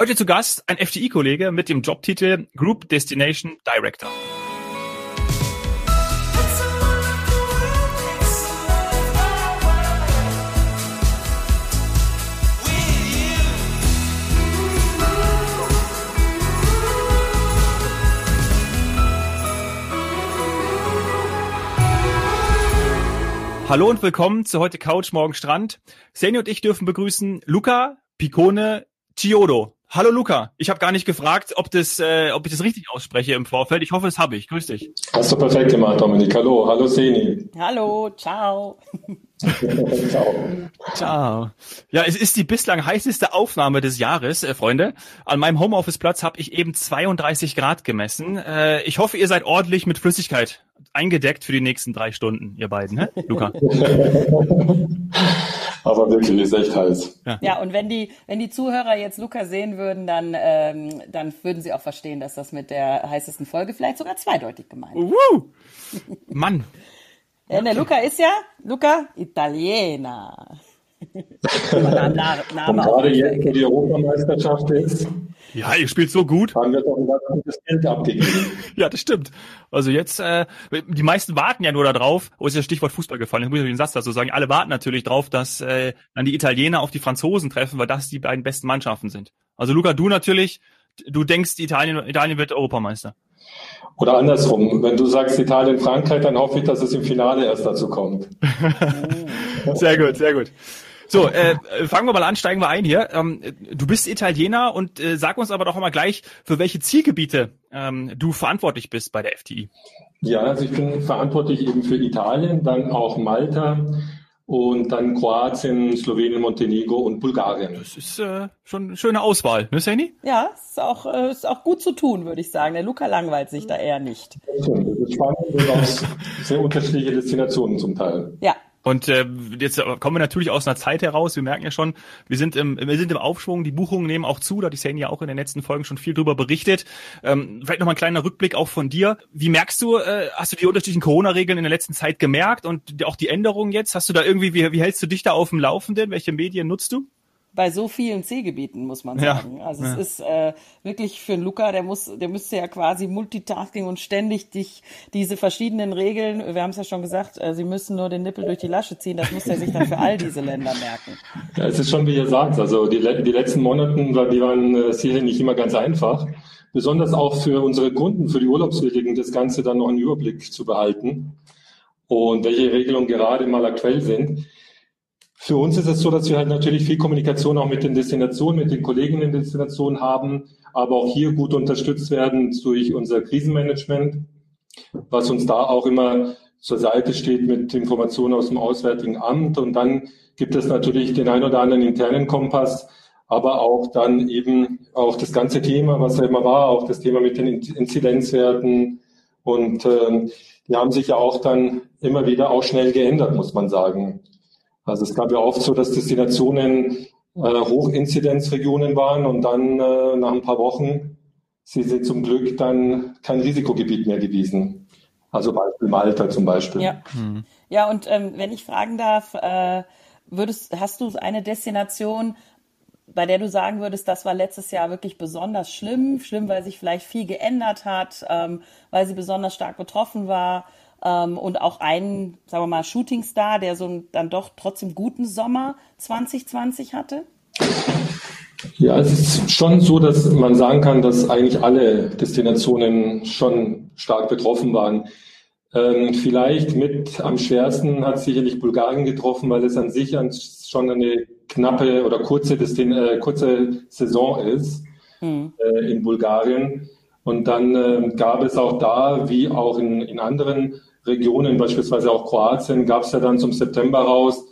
Heute zu Gast ein FTI-Kollege mit dem Jobtitel Group Destination Director. Hallo und willkommen zu heute Couch, morgen Strand. Seni und ich dürfen begrüßen Luca Picone Chiodo. Hallo Luca, ich habe gar nicht gefragt, ob, das, äh, ob ich das richtig ausspreche im Vorfeld. Ich hoffe, das habe ich. Grüß dich. Hast du perfekt gemacht, Dominik. Hallo, hallo Seni. Hallo, ciao. ciao. Ciao. Ja, es ist die bislang heißeste Aufnahme des Jahres, äh, Freunde. An meinem Homeoffice-Platz habe ich eben 32 Grad gemessen. Äh, ich hoffe, ihr seid ordentlich mit Flüssigkeit eingedeckt für die nächsten drei Stunden, ihr beiden, ne? Luca? Aber wirklich, ist echt heiß. Ja. ja, und wenn die, wenn die Zuhörer jetzt Luca sehen würden, dann, ähm, dann würden sie auch verstehen, dass das mit der heißesten Folge vielleicht sogar zweideutig gemeint ist. Uh, Mann. Ja, der Luca ist ja, Luca, Italiener. Name Und gerade jetzt, wo die Europameisterschaft ist, ja, ihr spielt so gut. Haben wir doch ein ganz gutes Geld abgegeben. ja, das stimmt. Also jetzt, äh, die meisten warten ja nur darauf, wo ist das Stichwort Fußball gefallen, jetzt muss ich den Satz dazu sagen, alle warten natürlich drauf, dass äh, dann die Italiener auf die Franzosen treffen, weil das die beiden besten Mannschaften sind. Also Luca, du natürlich, du denkst, Italien, Italien wird Europameister. Oder andersrum, wenn du sagst Italien, Frankreich, dann hoffe ich, dass es im Finale erst dazu kommt. sehr gut, sehr gut. So, äh, fangen wir mal an, steigen wir ein hier. Ähm, du bist Italiener und äh, sag uns aber doch mal gleich, für welche Zielgebiete ähm, du verantwortlich bist bei der FTI. Ja, also ich bin verantwortlich eben für Italien, dann auch Malta und dann Kroatien, Slowenien, Montenegro und Bulgarien. Das ist äh, schon eine schöne Auswahl, ne Sani? Ja, ist auch, äh, ist auch gut zu tun, würde ich sagen. Der Luca langweilt sich da eher nicht. Das ist spannend und auch sehr unterschiedliche Destinationen zum Teil. Ja, und äh, jetzt kommen wir natürlich aus einer Zeit heraus. Wir merken ja schon, wir sind im, wir sind im Aufschwung. Die Buchungen nehmen auch zu. Da hat die Sane ja auch in den letzten Folgen schon viel drüber berichtet. Ähm, vielleicht noch mal ein kleiner Rückblick auch von dir. Wie merkst du, äh, hast du die unterschiedlichen Corona-Regeln in der letzten Zeit gemerkt und auch die Änderungen jetzt? Hast du da irgendwie, wie, wie hältst du dich da auf dem Laufenden? Welche Medien nutzt du? Bei so vielen Zielgebieten, muss man sagen. Ja, also ja. es ist äh, wirklich für einen Luca, der muss, der müsste ja quasi Multitasking und ständig dich diese verschiedenen Regeln, wir haben es ja schon gesagt, äh, sie müssen nur den Nippel durch die Lasche ziehen, das muss er sich dann für all diese Länder merken. Ja, es ist schon, wie ihr sagt, also die, die letzten Monate, die waren äh, sicher nicht immer ganz einfach. Besonders auch für unsere Kunden, für die Urlaubswilligen, das Ganze dann noch einen Überblick zu behalten und welche Regelungen gerade mal aktuell sind. Für uns ist es so, dass wir halt natürlich viel Kommunikation auch mit den Destinationen, mit den Kollegen in den Destinationen haben, aber auch hier gut unterstützt werden durch unser Krisenmanagement, was uns da auch immer zur Seite steht mit Informationen aus dem Auswärtigen Amt. Und dann gibt es natürlich den ein oder anderen internen Kompass, aber auch dann eben auch das ganze Thema, was ja immer war, auch das Thema mit den Inzidenzwerten. Und äh, die haben sich ja auch dann immer wieder auch schnell geändert, muss man sagen. Also es gab ja oft so, dass Destinationen äh, Hochinzidenzregionen waren und dann äh, nach ein paar Wochen sie sind zum Glück dann kein Risikogebiet mehr gewesen. Also Beispiel Malta zum Beispiel. Ja, mhm. ja und ähm, wenn ich fragen darf, äh, würdest, hast du eine Destination, bei der du sagen würdest, das war letztes Jahr wirklich besonders schlimm, schlimm, weil sich vielleicht viel geändert hat, ähm, weil sie besonders stark betroffen war ähm, und auch einen, sagen wir mal, Shootingstar, der so einen dann doch trotzdem guten Sommer 2020 hatte? Ja, es ist schon so, dass man sagen kann, dass eigentlich alle Destinationen schon stark betroffen waren. Ähm, vielleicht mit am schwersten hat sicherlich Bulgarien getroffen, weil es an sich schon eine knappe oder kurze, Destin äh, kurze Saison ist hm. äh, in Bulgarien. Und dann äh, gab es auch da, wie auch in, in anderen Regionen, beispielsweise auch Kroatien, gab es ja dann zum September raus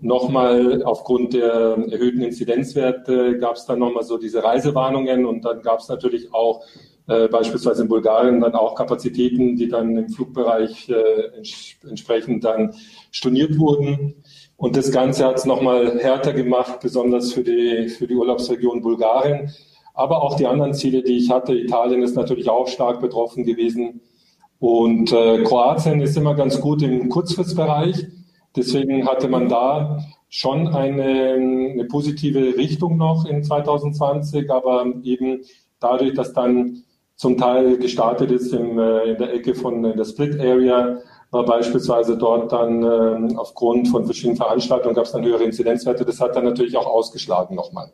nochmal aufgrund der erhöhten Inzidenzwerte gab es dann nochmal so diese Reisewarnungen und dann gab es natürlich auch äh, beispielsweise in Bulgarien dann auch Kapazitäten, die dann im Flugbereich äh, ents entsprechend dann storniert wurden. Und das Ganze hat es nochmal härter gemacht, besonders für die, für die Urlaubsregion Bulgarien. Aber auch die anderen Ziele, die ich hatte, Italien ist natürlich auch stark betroffen gewesen. Und äh, Kroatien ist immer ganz gut im Kurzfristbereich. Deswegen hatte man da schon eine, eine positive Richtung noch in 2020, aber eben dadurch, dass dann zum Teil gestartet ist im, äh, in der Ecke von der Split Area, war beispielsweise dort dann äh, aufgrund von verschiedenen Veranstaltungen gab es dann höhere Inzidenzwerte. Das hat dann natürlich auch ausgeschlagen nochmal.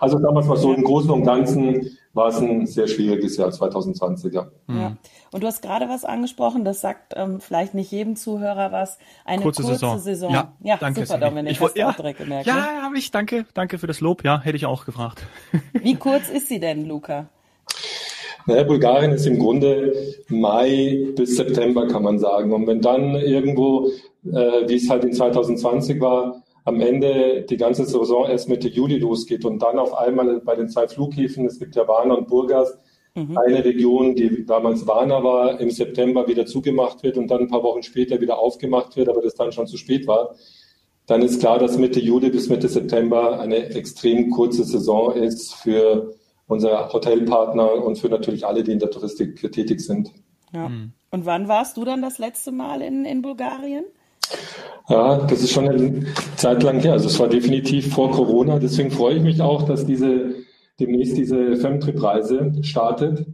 Also damals mal so im Großen und Ganzen war es ein sehr schwieriges Jahr 2020. Ja. ja. Und du hast gerade was angesprochen, das sagt ähm, vielleicht nicht jedem Zuhörer was. Eine kurze, kurze Saison. Saison. Ja, ja danke. Super, Dominik, ich wollte ja, direkt gemerkt. Ja, ne? habe ich. Danke, danke für das Lob. Ja, hätte ich auch gefragt. Wie kurz ist sie denn, Luca? Naja, Bulgarien ist im Grunde Mai bis September, kann man sagen. Und wenn dann irgendwo, äh, wie es halt in 2020 war, am Ende die ganze Saison erst Mitte Juli losgeht und dann auf einmal bei den zwei Flughäfen, es gibt ja Varna und Burgas, mhm. eine Region, die damals Varna war, im September wieder zugemacht wird und dann ein paar Wochen später wieder aufgemacht wird, aber das dann schon zu spät war, dann ist klar, dass Mitte Juli bis Mitte September eine extrem kurze Saison ist für unser Hotelpartner und für natürlich alle, die in der Touristik tätig sind. Ja. Mhm. Und wann warst du dann das letzte Mal in, in Bulgarien? Ja, das ist schon eine Zeit lang her. Also es war definitiv vor Corona. Deswegen freue ich mich auch, dass diese demnächst diese Femtrip-Reise startet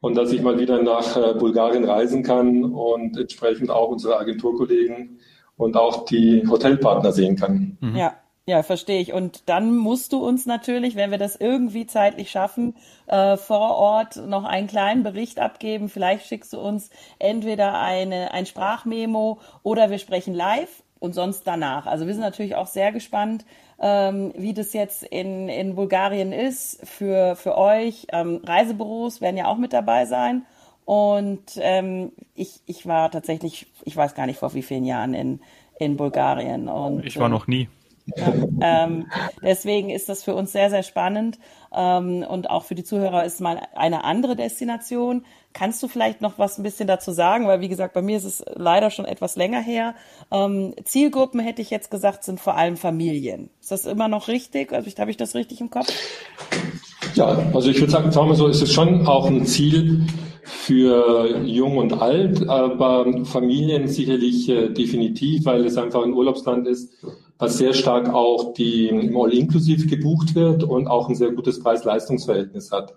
und dass ich mal wieder nach äh, Bulgarien reisen kann und entsprechend auch unsere Agenturkollegen und auch die Hotelpartner sehen kann. Mhm. Ja, ja, verstehe ich. Und dann musst du uns natürlich, wenn wir das irgendwie zeitlich schaffen, äh, vor Ort noch einen kleinen Bericht abgeben. Vielleicht schickst du uns entweder eine, ein Sprachmemo oder wir sprechen live und sonst danach. Also wir sind natürlich auch sehr gespannt, ähm, wie das jetzt in, in Bulgarien ist für, für euch. Ähm, Reisebüros werden ja auch mit dabei sein. Und ähm, ich, ich war tatsächlich, ich weiß gar nicht vor wie vielen Jahren in, in Bulgarien. Und, ich war noch nie. Ähm, deswegen ist das für uns sehr, sehr spannend ähm, und auch für die Zuhörer ist mal eine andere Destination. Kannst du vielleicht noch was ein bisschen dazu sagen? Weil wie gesagt, bei mir ist es leider schon etwas länger her. Ähm, Zielgruppen hätte ich jetzt gesagt, sind vor allem Familien. Ist das immer noch richtig? Also habe ich das richtig im Kopf? Ja, also ich würde sagen, sagen wir so, ist es schon auch ein Ziel für Jung und Alt, aber Familien sicherlich äh, definitiv, weil es einfach ein Urlaubsland ist, was sehr stark auch die im All-Inklusiv gebucht wird und auch ein sehr gutes Preis-Leistungs-Verhältnis hat.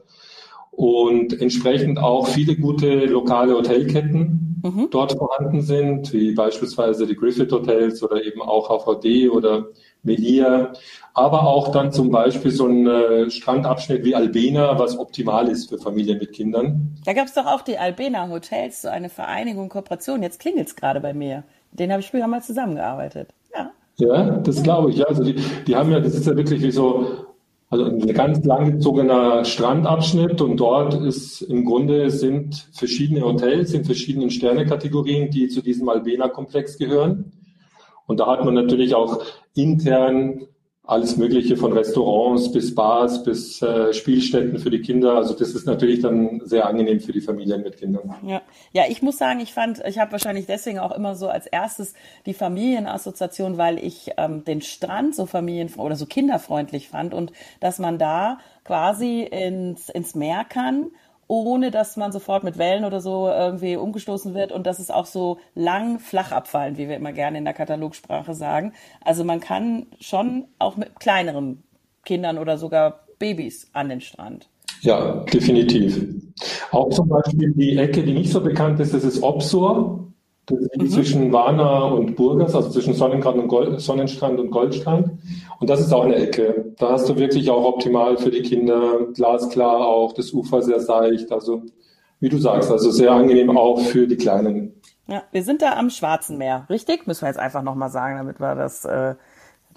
Und entsprechend auch viele gute lokale Hotelketten mhm. dort vorhanden sind, wie beispielsweise die Griffith Hotels oder eben auch HVD oder Melia, aber auch dann zum Beispiel so ein äh, Strandabschnitt wie Albena, was optimal ist für Familien mit Kindern. Da gab es doch auch die Albena Hotels, so eine Vereinigung, Kooperation. Jetzt klingelt es gerade bei mir. Den habe ich früher mal zusammengearbeitet. Ja. Ja, das glaube ich. Ja, also die, die haben ja, das ist ja wirklich wie so, also ein ganz langgezogener Strandabschnitt und dort ist im Grunde sind verschiedene Hotels in verschiedenen Sternekategorien, die zu diesem Albena-Komplex gehören. Und da hat man natürlich auch intern alles Mögliche von Restaurants bis Bars bis äh, Spielstätten für die Kinder. Also das ist natürlich dann sehr angenehm für die Familien mit Kindern. Ja, ja ich muss sagen, ich fand, ich habe wahrscheinlich deswegen auch immer so als erstes die Familienassoziation, weil ich ähm, den Strand so familien oder so kinderfreundlich fand und dass man da quasi ins, ins Meer kann ohne dass man sofort mit Wellen oder so irgendwie umgestoßen wird und das ist auch so lang flach abfallen, wie wir immer gerne in der Katalogsprache sagen. Also man kann schon auch mit kleineren Kindern oder sogar Babys an den Strand. Ja, definitiv. Auch zum Beispiel die Ecke, die nicht so bekannt ist, das ist Opsor. Das liegt mhm. zwischen Warna und Burgas, also zwischen Sonnengrad und Gold, Sonnenstrand und Goldstrand. Und das ist auch eine Ecke. Da hast du wirklich auch optimal für die Kinder, glasklar auch, das Ufer sehr seicht. Also, wie du sagst, also sehr angenehm auch für die Kleinen. Ja, wir sind da am Schwarzen Meer, richtig? Müssen wir jetzt einfach nochmal sagen, damit wir das äh,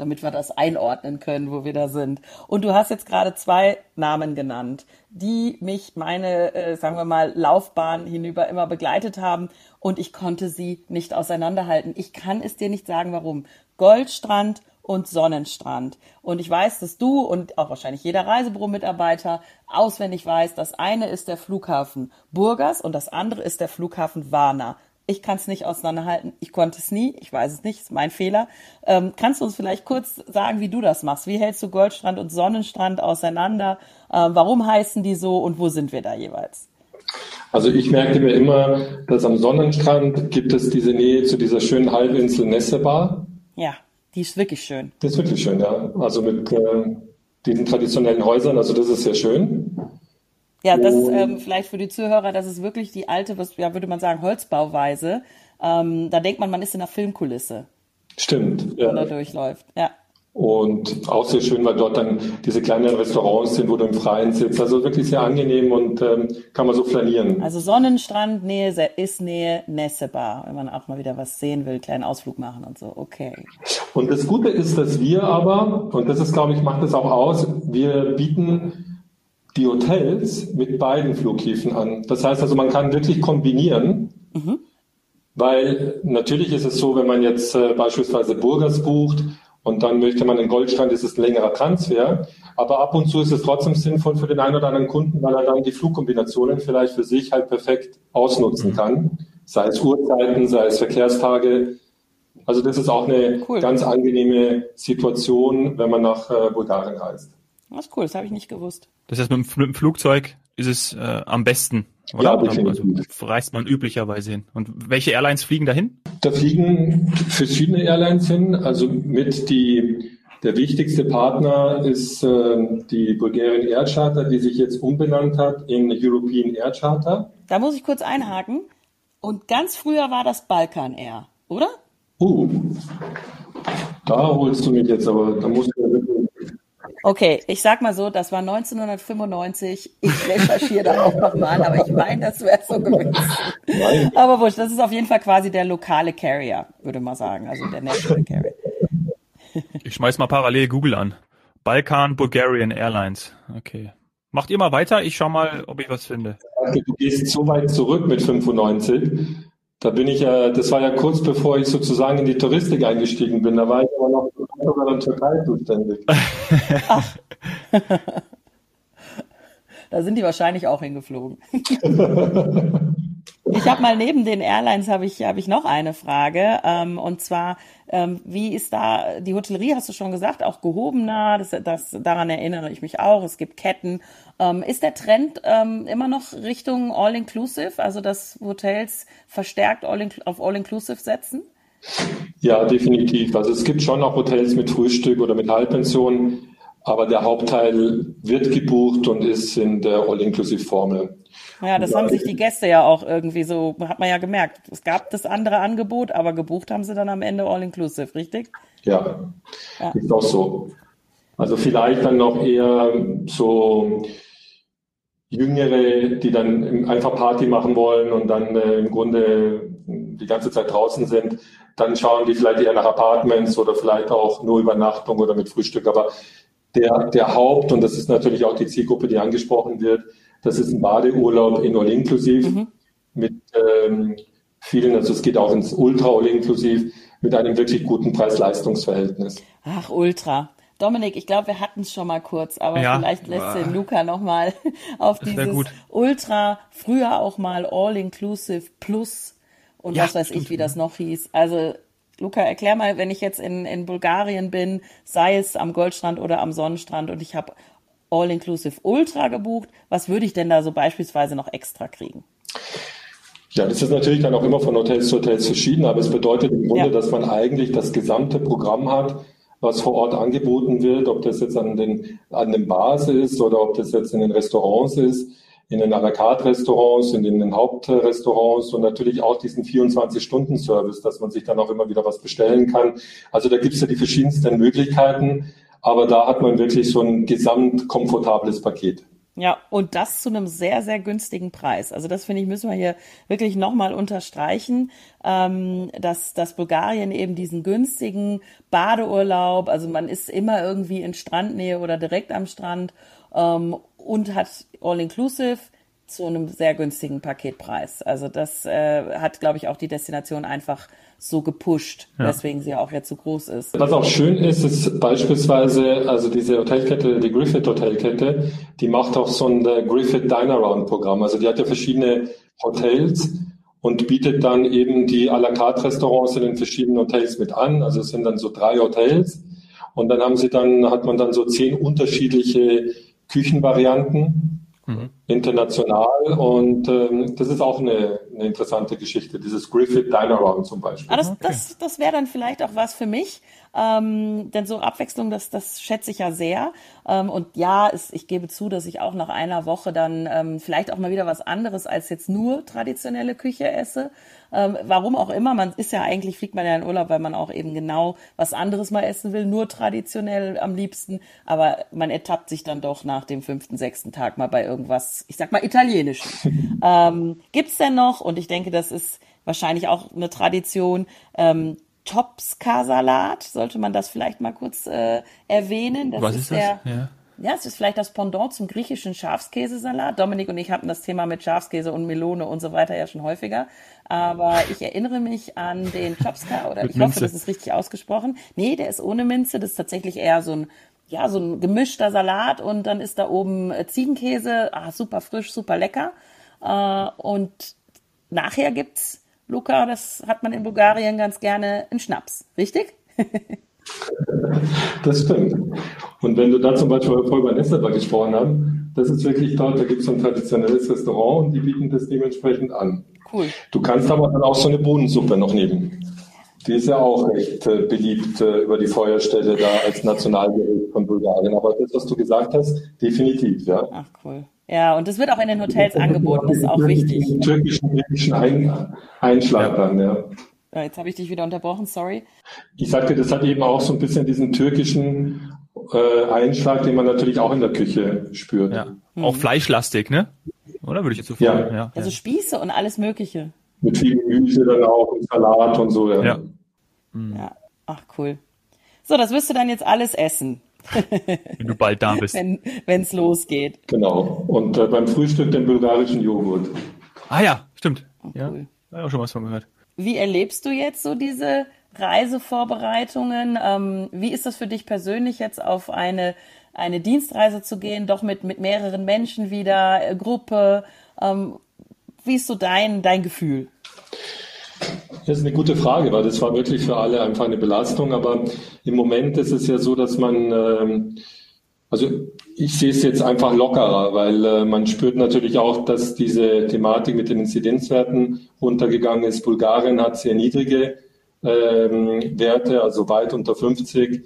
damit wir das einordnen können, wo wir da sind. Und du hast jetzt gerade zwei Namen genannt, die mich meine, äh, sagen wir mal, Laufbahn hinüber immer begleitet haben und ich konnte sie nicht auseinanderhalten. Ich kann es dir nicht sagen, warum. Goldstrand und Sonnenstrand. Und ich weiß, dass du und auch wahrscheinlich jeder Reisebüro-Mitarbeiter auswendig weiß, das eine ist der Flughafen Burgas und das andere ist der Flughafen Varna. Ich kann es nicht auseinanderhalten. Ich konnte es nie. Ich weiß es nicht. Ist mein Fehler. Ähm, kannst du uns vielleicht kurz sagen, wie du das machst? Wie hältst du Goldstrand und Sonnenstrand auseinander? Ähm, warum heißen die so und wo sind wir da jeweils? Also ich merkte mir immer, dass am Sonnenstrand gibt es diese Nähe zu dieser schönen Halbinsel Nessebar. Ja. Die ist wirklich schön. Das ist wirklich schön, ja. Also mit äh, diesen traditionellen Häusern, also das ist sehr schön. Ja, das ist ähm, vielleicht für die Zuhörer, das ist wirklich die alte, was ja, würde man sagen, Holzbauweise. Ähm, da denkt man, man ist in einer Filmkulisse. Stimmt. Wenn ja. da durchläuft. Ja. Und auch sehr schön, weil dort dann diese kleinen Restaurants sind, wo du im Freien sitzt. Also wirklich sehr angenehm und ähm, kann man so flanieren. Also Sonnenstrand, Nähe, ist Nähe, Nessebar, wenn man auch mal wieder was sehen will, kleinen Ausflug machen und so. Okay. Und das Gute ist, dass wir aber, und das ist, glaube ich, macht es auch aus, wir bieten die Hotels mit beiden Flughäfen an. Das heißt also, man kann wirklich kombinieren. Mhm. Weil natürlich ist es so, wenn man jetzt äh, beispielsweise Burgers bucht und dann möchte man in Goldstrand, ist es ein längerer Transfer. Aber ab und zu ist es trotzdem sinnvoll für den einen oder anderen Kunden, weil er dann die Flugkombinationen vielleicht für sich halt perfekt ausnutzen kann. Sei es Uhrzeiten, sei es Verkehrstage. Also das ist auch eine cool. ganz angenehme Situation, wenn man nach äh, Bulgarien reist. Das ist cool, das habe ich nicht gewusst. Das heißt, mit dem Flugzeug ist es äh, am besten. Oder? Ja, definitiv. Also reist man üblicherweise hin. Und welche Airlines fliegen dahin? Da fliegen verschiedene Airlines hin. Also mit die, der wichtigste Partner ist äh, die Bulgarian Air Charter, die sich jetzt umbenannt hat in European Air Charter. Da muss ich kurz einhaken. Und ganz früher war das Balkan Air, oder? Uh, da holst du mich jetzt, aber da musst du ja wirklich Okay, ich sag mal so, das war 1995. Ich recherchiere da auch nochmal, aber ich meine, das wäre so gewesen. Nein. Aber wurscht, das ist auf jeden Fall quasi der lokale Carrier, würde man sagen, also der National Carrier. Ich schmeiß mal parallel Google an. Balkan Bulgarian Airlines. Okay. Macht ihr mal weiter, ich schau mal, ob ich was finde. Du gehst so weit zurück mit 95. Da bin ich ja, das war ja kurz bevor ich sozusagen in die Touristik eingestiegen bin. Da war ich aber noch in der Türkei zuständig. Ach. da sind die wahrscheinlich auch hingeflogen. Ich habe mal neben den Airlines habe ich habe ich noch eine Frage ähm, und zwar ähm, wie ist da die Hotellerie hast du schon gesagt auch gehobener das, das daran erinnere ich mich auch es gibt Ketten ähm, ist der Trend ähm, immer noch Richtung All Inclusive also dass Hotels verstärkt all auf All Inclusive setzen ja definitiv also es gibt schon auch Hotels mit Frühstück oder mit Halbpension aber der Hauptteil wird gebucht und ist in der All-Inclusive-Formel. Ja, das haben sich die Gäste ja auch irgendwie so, hat man ja gemerkt. Es gab das andere Angebot, aber gebucht haben sie dann am Ende All-Inclusive, richtig? Ja, ja, ist auch so. Also vielleicht dann noch eher so Jüngere, die dann einfach Party machen wollen und dann äh, im Grunde die ganze Zeit draußen sind, dann schauen die vielleicht eher nach Apartments oder vielleicht auch nur Übernachtung oder mit Frühstück. Aber der, der Haupt, und das ist natürlich auch die Zielgruppe, die angesprochen wird, das ist ein Badeurlaub in All-Inclusive mhm. mit ähm, vielen, also es geht auch ins Ultra All-Inclusive mit einem wirklich guten Preis-Leistungs-Verhältnis. Ach, Ultra. Dominik, ich glaube, wir hatten es schon mal kurz, aber ja, vielleicht lässt den Luca nochmal auf dieses Ultra, früher auch mal All-Inclusive Plus und ja, was weiß ich, wie das noch hieß. Also Luca, erklär mal, wenn ich jetzt in, in Bulgarien bin, sei es am Goldstrand oder am Sonnenstrand und ich habe All-Inclusive Ultra gebucht, was würde ich denn da so beispielsweise noch extra kriegen? Ja, das ist natürlich dann auch immer von Hotels zu Hotels verschieden, aber es bedeutet im Grunde, ja. dass man eigentlich das gesamte Programm hat, was vor Ort angeboten wird, ob das jetzt an den, an den Bars ist oder ob das jetzt in den Restaurants ist in den à la carte Restaurants, in den Hauptrestaurants und natürlich auch diesen 24-Stunden-Service, dass man sich dann auch immer wieder was bestellen kann. Also da gibt es ja die verschiedensten Möglichkeiten, aber da hat man wirklich so ein gesamt komfortables Paket. Ja, und das zu einem sehr, sehr günstigen Preis. Also das finde ich, müssen wir hier wirklich nochmal unterstreichen, ähm, dass, dass Bulgarien eben diesen günstigen Badeurlaub, also man ist immer irgendwie in Strandnähe oder direkt am Strand ähm, und hat All-Inclusive zu einem sehr günstigen Paketpreis. Also das äh, hat, glaube ich, auch die Destination einfach so gepusht, ja. weswegen sie auch jetzt so groß ist. Was auch schön ist, ist beispielsweise, also diese Hotelkette, die Griffith Hotelkette, die macht auch so ein äh, Griffith Dine Around Programm. Also die hat ja verschiedene Hotels und bietet dann eben die à la carte Restaurants in den verschiedenen Hotels mit an. Also es sind dann so drei Hotels und dann haben sie dann, hat man dann so zehn unterschiedliche Küchenvarianten. International. Und ähm, das ist auch eine, eine, interessante Geschichte, dieses Griffith Diner zum Beispiel. Ah, das, okay. das, das wäre dann vielleicht auch was für mich, ähm, denn so Abwechslung, das, das schätze ich ja sehr. Ähm, und ja, es, ich gebe zu, dass ich auch nach einer Woche dann ähm, vielleicht auch mal wieder was anderes als jetzt nur traditionelle Küche esse. Ähm, warum auch immer, man ist ja eigentlich, fliegt man ja in Urlaub, weil man auch eben genau was anderes mal essen will, nur traditionell am liebsten. Aber man ertappt sich dann doch nach dem fünften, sechsten Tag mal bei irgendwas, ich sag mal, italienischem. ähm, gibt's denn noch, und ich denke, das ist wahrscheinlich auch eine Tradition, ähm, Topska-Salat, sollte man das vielleicht mal kurz äh, erwähnen. Das Was ist, ist der, das? Ja. Ja, es ist vielleicht das Pendant zum griechischen Schafskäsesalat. Dominik und ich hatten das Thema mit Schafskäse und Melone und so weiter ja schon häufiger. Aber ich erinnere mich an den Chopska oder ich Minze. hoffe, das ist richtig ausgesprochen. Nee, der ist ohne Minze. Das ist tatsächlich eher so ein, ja, so ein gemischter Salat und dann ist da oben äh, Ziegenkäse. Ah, super frisch, super lecker. Äh, und nachher gibt's Luca, das hat man in Bulgarien ganz gerne, einen Schnaps, richtig? Das stimmt. Und wenn du da zum Beispiel vorher über Nestleba gesprochen hast, das ist wirklich dort, da gibt es so ein traditionelles Restaurant und die bieten das dementsprechend an. Cool. Du kannst aber dann auch so eine Bohnensuppe noch nehmen. Die ist ja auch recht äh, beliebt äh, über die Feuerstelle da als Nationalgericht von Bulgarien. Aber das, was du gesagt hast, definitiv, ja. Ach cool. Ja, und das wird auch in den Hotels angeboten, das ist auch wichtig. Türkischen, türkischen Ein Einschlag dann, ja. ja jetzt habe ich dich wieder unterbrochen, sorry. Ich sagte, das hat eben auch so ein bisschen diesen türkischen äh, Einschlag, den man natürlich auch in der Küche spürt. Ja. Mhm. Auch fleischlastig, ne? Oder würde ich jetzt so ja. ja. Also Spieße und alles Mögliche. Mit viel Gemüse dann auch und Salat und so, ja. Ja. Mhm. ja. Ach, cool. So, das wirst du dann jetzt alles essen. Wenn du bald da bist. Wenn es losgeht. Genau. Und äh, beim Frühstück den bulgarischen Joghurt. Ah ja, stimmt. Oh, ja, cool. habe auch schon was von gehört. Wie erlebst du jetzt so diese Reisevorbereitungen? Ähm, wie ist das für dich persönlich jetzt auf eine, eine Dienstreise zu gehen, doch mit, mit mehreren Menschen wieder, äh, Gruppe? Ähm, wie ist so dein, dein Gefühl? Das ist eine gute Frage, weil das war wirklich für alle einfach eine Belastung. Aber im Moment ist es ja so, dass man, ähm, also ich sehe es jetzt einfach lockerer, weil äh, man spürt natürlich auch, dass diese Thematik mit den Inzidenzwerten runtergegangen ist. Bulgarien hat sehr niedrige ähm, Werte, also weit unter 50.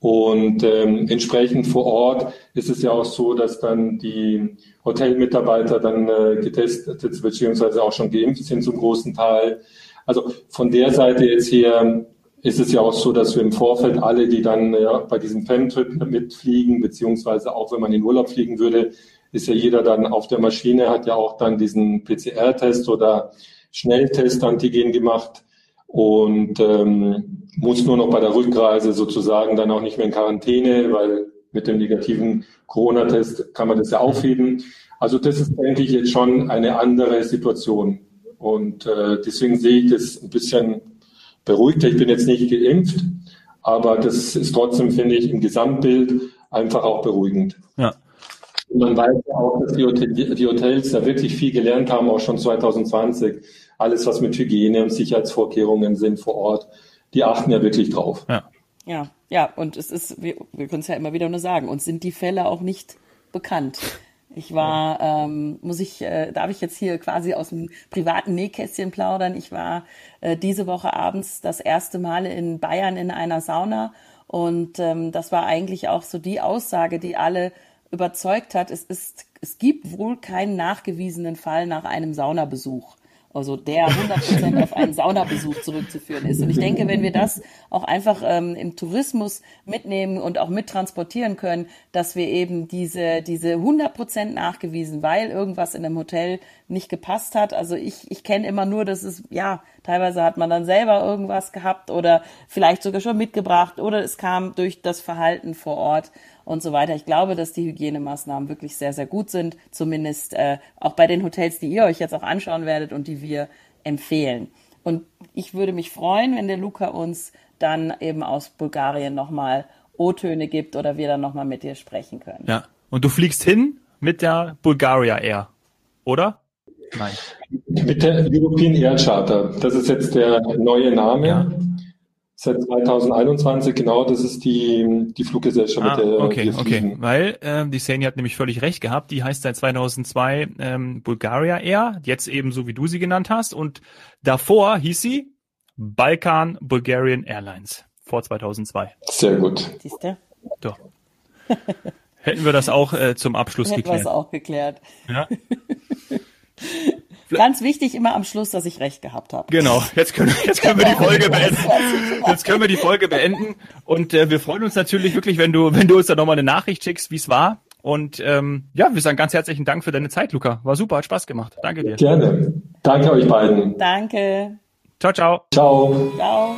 Und ähm, entsprechend vor Ort ist es ja auch so, dass dann die Hotelmitarbeiter dann äh, getestet beziehungsweise auch schon geimpft sind zum großen Teil. Also von der Seite jetzt hier ist es ja auch so, dass wir im Vorfeld alle, die dann ja, bei diesem Femtrip mitfliegen, beziehungsweise auch wenn man in Urlaub fliegen würde, ist ja jeder dann auf der Maschine, hat ja auch dann diesen PCR-Test oder Schnelltest-Antigen gemacht und ähm, muss nur noch bei der Rückreise sozusagen dann auch nicht mehr in Quarantäne, weil mit dem negativen Corona-Test kann man das ja aufheben. Also das ist, denke ich, jetzt schon eine andere Situation. Und äh, deswegen sehe ich das ein bisschen beruhigter. Ich bin jetzt nicht geimpft, aber das ist trotzdem, finde ich, im Gesamtbild einfach auch beruhigend. Ja. Und man weiß ja auch, dass die, Hotel, die Hotels da wirklich viel gelernt haben, auch schon 2020. Alles, was mit Hygiene und Sicherheitsvorkehrungen sind vor Ort, die achten ja wirklich drauf. Ja. Ja, ja, und es ist, wir, wir können es ja immer wieder nur sagen, uns sind die Fälle auch nicht bekannt. Ich war, ähm, muss ich, äh, darf ich jetzt hier quasi aus dem privaten Nähkästchen plaudern. Ich war äh, diese Woche abends das erste Mal in Bayern in einer Sauna und ähm, das war eigentlich auch so die Aussage, die alle überzeugt hat. Es ist, es gibt wohl keinen nachgewiesenen Fall nach einem Saunabesuch also der 100% auf einen Saunabesuch zurückzuführen ist. Und ich denke, wenn wir das auch einfach ähm, im Tourismus mitnehmen und auch mittransportieren können, dass wir eben diese, diese 100% nachgewiesen, weil irgendwas in einem Hotel nicht gepasst hat. Also ich, ich kenne immer nur, dass es, ja, teilweise hat man dann selber irgendwas gehabt oder vielleicht sogar schon mitgebracht oder es kam durch das Verhalten vor Ort und so weiter. Ich glaube, dass die Hygienemaßnahmen wirklich sehr, sehr gut sind, zumindest äh, auch bei den Hotels, die ihr euch jetzt auch anschauen werdet und die wir empfehlen. Und ich würde mich freuen, wenn der Luca uns dann eben aus Bulgarien nochmal O-Töne gibt oder wir dann nochmal mit dir sprechen können. Ja. Und du fliegst hin mit der Bulgaria Air, oder? Nein. Mit der European Air Charter. Das ist jetzt der neue Name. Ja. Seit 2021, genau, das ist die, die Fluggesellschaft, ah, mit der okay, wir okay, weil äh, die Sani hat nämlich völlig recht gehabt. Die heißt seit 2002 ähm, Bulgaria Air, jetzt eben so wie du sie genannt hast. Und davor hieß sie Balkan Bulgarian Airlines vor 2002. Sehr gut. Siehste? So. Hätten wir das auch äh, zum Abschluss Hätten wir geklärt. es auch geklärt. Ja, Ganz wichtig immer am Schluss, dass ich recht gehabt habe. genau. Jetzt können, jetzt können wir die Folge beenden. Jetzt können wir die Folge beenden. Und äh, wir freuen uns natürlich wirklich, wenn du, wenn du uns da nochmal eine Nachricht schickst, wie es war. Und ähm, ja, wir sagen ganz herzlichen Dank für deine Zeit, Luca. War super, hat Spaß gemacht. Danke dir. Gerne. Danke euch beiden. Danke. Ciao, ciao. Ciao. Ciao.